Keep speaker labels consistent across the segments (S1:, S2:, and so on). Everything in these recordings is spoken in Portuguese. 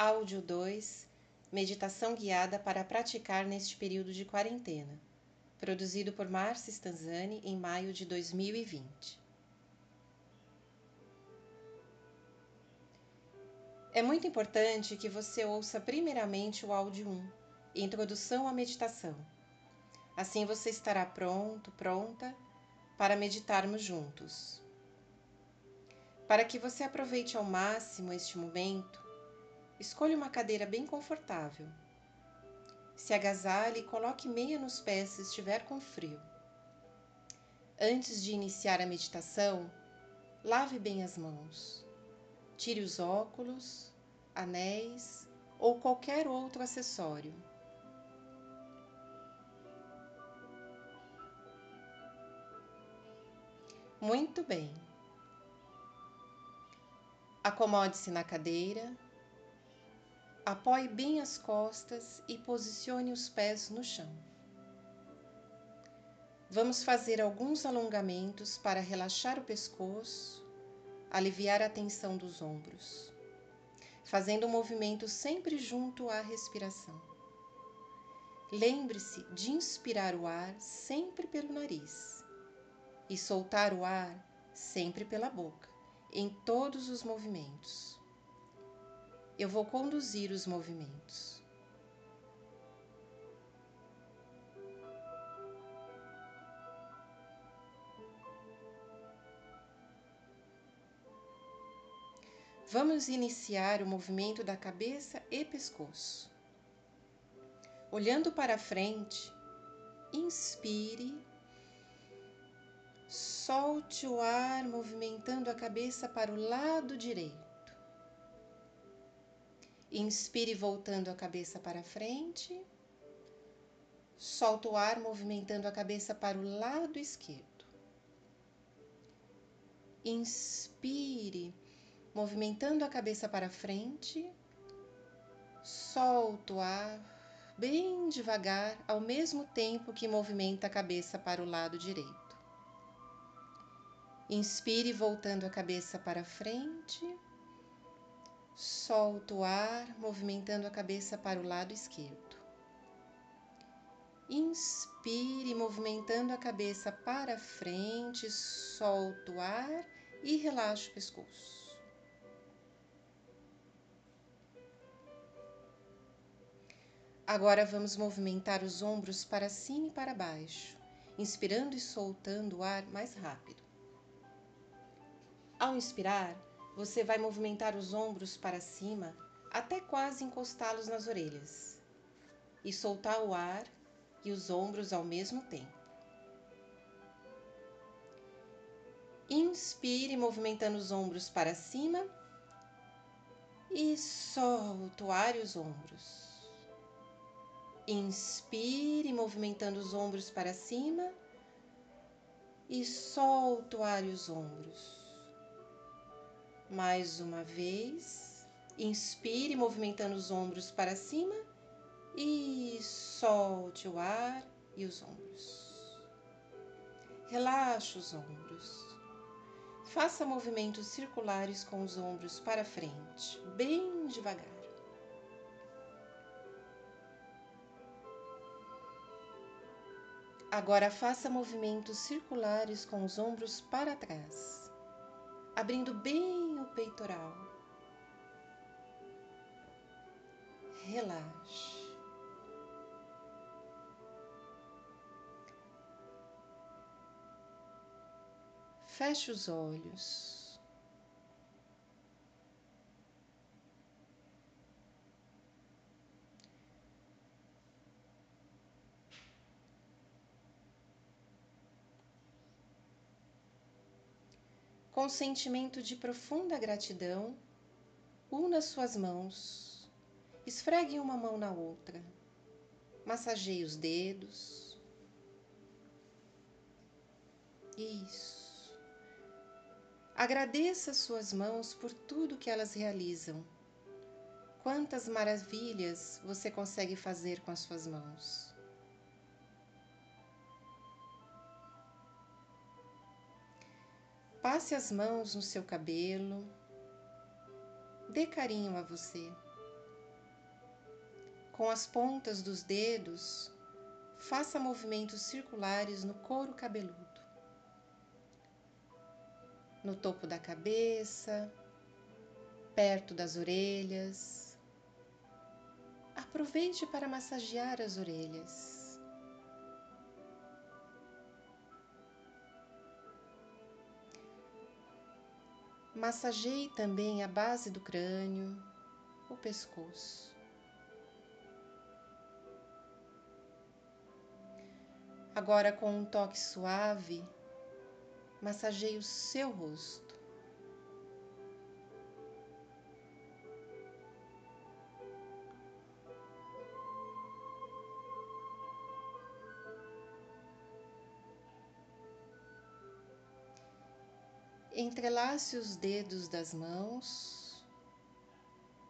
S1: Áudio 2 Meditação guiada para praticar neste período de quarentena. Produzido por Márcia Stanzani em maio de 2020. É muito importante que você ouça primeiramente o áudio 1, Introdução à Meditação. Assim você estará pronto, pronta para meditarmos juntos. Para que você aproveite ao máximo este momento, escolha uma cadeira bem confortável. Se agasalhe e coloque meia nos pés se estiver com frio. Antes de iniciar a meditação, lave bem as mãos. Tire os óculos, anéis ou qualquer outro acessório. Muito bem. Acomode-se na cadeira, apoie bem as costas e posicione os pés no chão. Vamos fazer alguns alongamentos para relaxar o pescoço, aliviar a tensão dos ombros, fazendo um movimento sempre junto à respiração. Lembre-se de inspirar o ar sempre pelo nariz e soltar o ar sempre pela boca em todos os movimentos. Eu vou conduzir os movimentos. Vamos iniciar o movimento da cabeça e pescoço. Olhando para frente, inspire Solte o ar movimentando a cabeça para o lado direito. Inspire voltando a cabeça para frente. Solta o ar movimentando a cabeça para o lado esquerdo. Inspire, movimentando a cabeça para frente. Solta o ar bem devagar, ao mesmo tempo que movimenta a cabeça para o lado direito. Inspire voltando a cabeça para frente. Solta o ar, movimentando a cabeça para o lado esquerdo. Inspire, movimentando a cabeça para frente, solta o ar e relaxa o pescoço. Agora vamos movimentar os ombros para cima e para baixo, inspirando e soltando o ar mais rápido. Ao inspirar, você vai movimentar os ombros para cima até quase encostá-los nas orelhas e soltar o ar e os ombros ao mesmo tempo. Inspire, movimentando os ombros para cima e solta o ar e os ombros. Inspire, movimentando os ombros para cima e solta o ar e os ombros. Mais uma vez, inspire movimentando os ombros para cima e solte o ar e os ombros. Relaxe os ombros. Faça movimentos circulares com os ombros para frente, bem devagar. Agora faça movimentos circulares com os ombros para trás abrindo bem peitoral. Relaxe. Feche os olhos. Com sentimento de profunda gratidão, una suas mãos, esfregue uma mão na outra, massageie os dedos. Isso. Agradeça suas mãos por tudo que elas realizam. Quantas maravilhas você consegue fazer com as suas mãos. Passe as mãos no seu cabelo, dê carinho a você. com as pontas dos dedos, faça movimentos circulares no couro cabeludo, no topo da cabeça, perto das orelhas. Aproveite para massagear as orelhas. Massageie também a base do crânio, o pescoço. Agora, com um toque suave, massageie o seu rosto. Entrelace os dedos das mãos.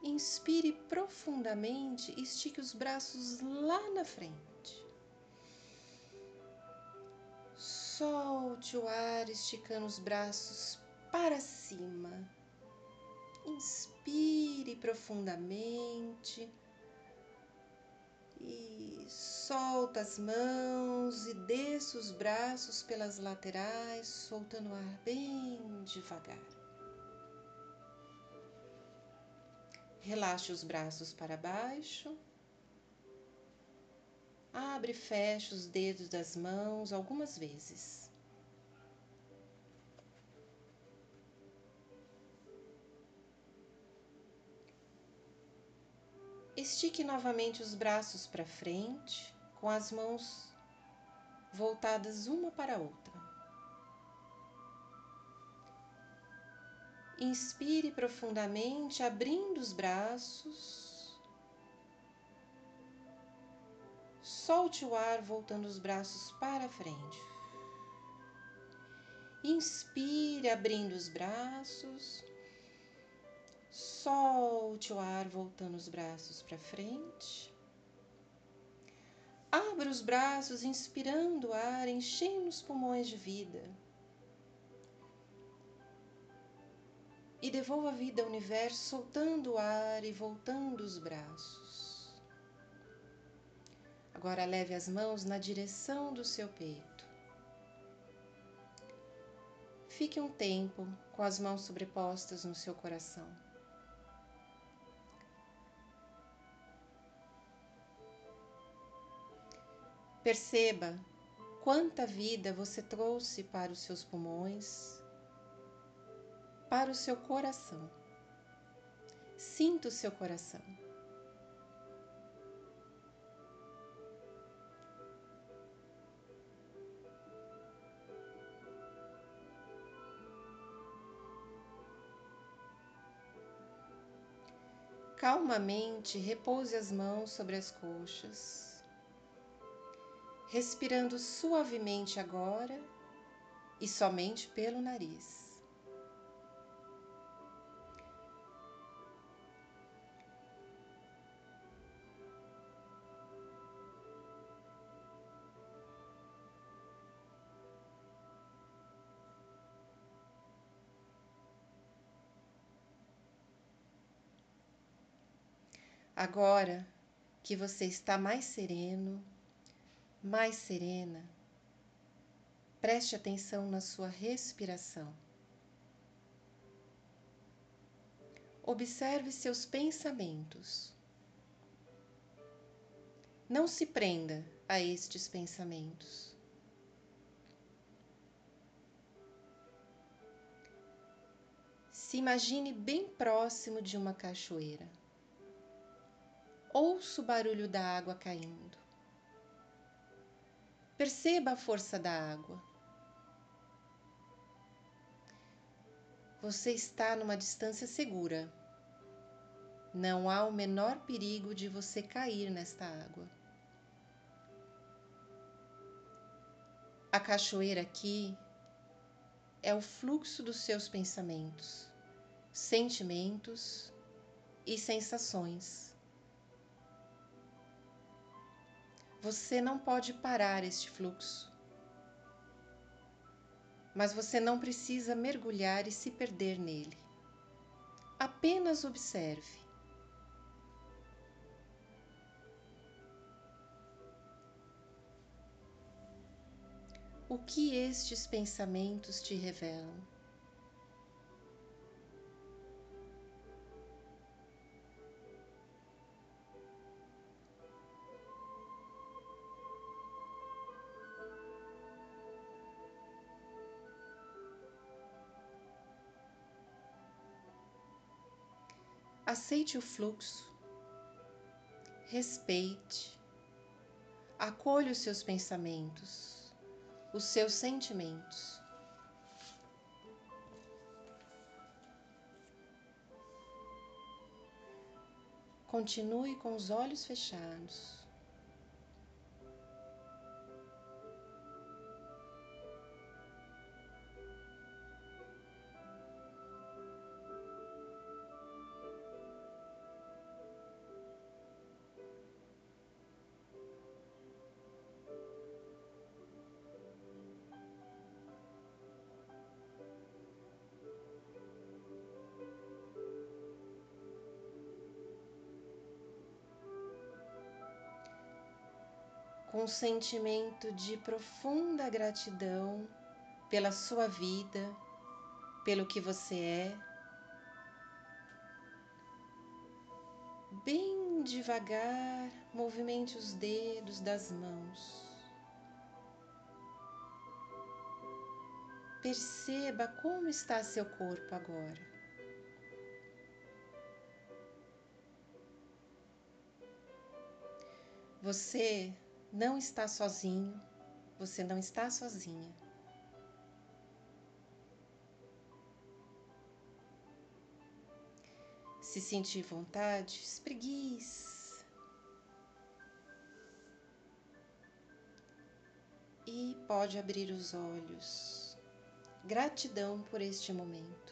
S1: Inspire profundamente estique os braços lá na frente. Solte o ar esticando os braços para cima. Inspire profundamente e solta as mãos e desça os braços pelas laterais, soltando o ar bem devagar. Relaxe os braços para baixo. Abre e fecha os dedos das mãos algumas vezes. Estique novamente os braços para frente, com as mãos voltadas uma para a outra. Inspire profundamente, abrindo os braços. Solte o ar, voltando os braços para frente. Inspire, abrindo os braços. Solte o ar, voltando os braços para frente. Abra os braços, inspirando o ar, enchendo os pulmões de vida. E devolva a vida ao universo, soltando o ar e voltando os braços. Agora leve as mãos na direção do seu peito. Fique um tempo com as mãos sobrepostas no seu coração. Perceba quanta vida você trouxe para os seus pulmões, para o seu coração. Sinta o seu coração. Calmamente repouse as mãos sobre as coxas respirando suavemente agora e somente pelo nariz. Agora que você está mais sereno, mais serena, preste atenção na sua respiração. Observe seus pensamentos. Não se prenda a estes pensamentos. Se imagine bem próximo de uma cachoeira. Ouça o barulho da água caindo. Perceba a força da água. Você está numa distância segura. Não há o menor perigo de você cair nesta água. A cachoeira aqui é o fluxo dos seus pensamentos, sentimentos e sensações. Você não pode parar este fluxo. Mas você não precisa mergulhar e se perder nele. Apenas observe. O que estes pensamentos te revelam? Aceite o fluxo, respeite, acolha os seus pensamentos, os seus sentimentos. Continue com os olhos fechados. Com um sentimento de profunda gratidão pela sua vida, pelo que você é. Bem devagar, movimente os dedos das mãos. Perceba como está seu corpo agora. Você não está sozinho, você não está sozinha. Se sentir vontade, espreguice. E pode abrir os olhos. Gratidão por este momento.